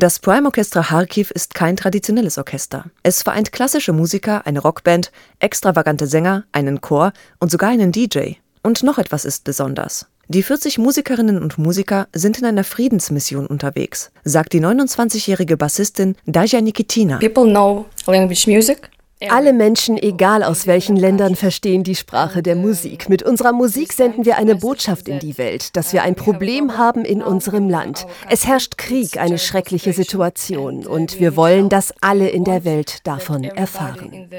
Das Prime Orchestra Kharkiv ist kein traditionelles Orchester. Es vereint klassische Musiker, eine Rockband, extravagante Sänger, einen Chor und sogar einen DJ. Und noch etwas ist besonders. Die 40 Musikerinnen und Musiker sind in einer Friedensmission unterwegs, sagt die 29-jährige Bassistin Daja Nikitina. People know language music. Alle Menschen, egal aus welchen Ländern, verstehen die Sprache der Musik. Mit unserer Musik senden wir eine Botschaft in die Welt, dass wir ein Problem haben in unserem Land. Es herrscht Krieg, eine schreckliche Situation. Und wir wollen, dass alle in der Welt davon erfahren.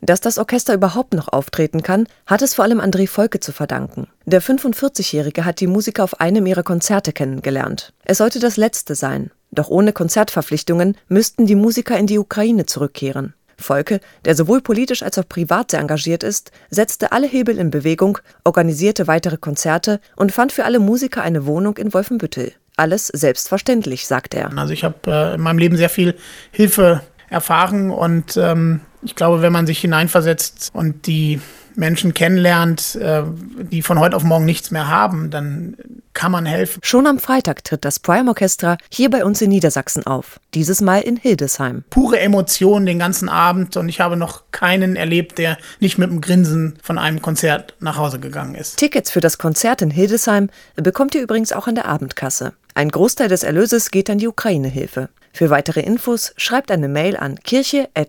Dass das Orchester überhaupt noch auftreten kann, hat es vor allem André Volke zu verdanken. Der 45-Jährige hat die Musiker auf einem ihrer Konzerte kennengelernt. Es sollte das letzte sein. Doch ohne Konzertverpflichtungen müssten die Musiker in die Ukraine zurückkehren. Volke, der sowohl politisch als auch privat sehr engagiert ist, setzte alle Hebel in Bewegung, organisierte weitere Konzerte und fand für alle Musiker eine Wohnung in Wolfenbüttel. Alles selbstverständlich, sagt er. Also ich habe äh, in meinem Leben sehr viel Hilfe erfahren und ähm, ich glaube, wenn man sich hineinversetzt und die Menschen kennenlernt, äh, die von heute auf morgen nichts mehr haben, dann kann man helfen. Schon am Freitag tritt das Prime Orchestra hier bei uns in Niedersachsen auf. Dieses Mal in Hildesheim. Pure Emotionen den ganzen Abend und ich habe noch keinen erlebt, der nicht mit einem Grinsen von einem Konzert nach Hause gegangen ist. Tickets für das Konzert in Hildesheim bekommt ihr übrigens auch an der Abendkasse. Ein Großteil des Erlöses geht an die Ukraine-Hilfe. Für weitere Infos schreibt eine Mail an kirche.ffn.de.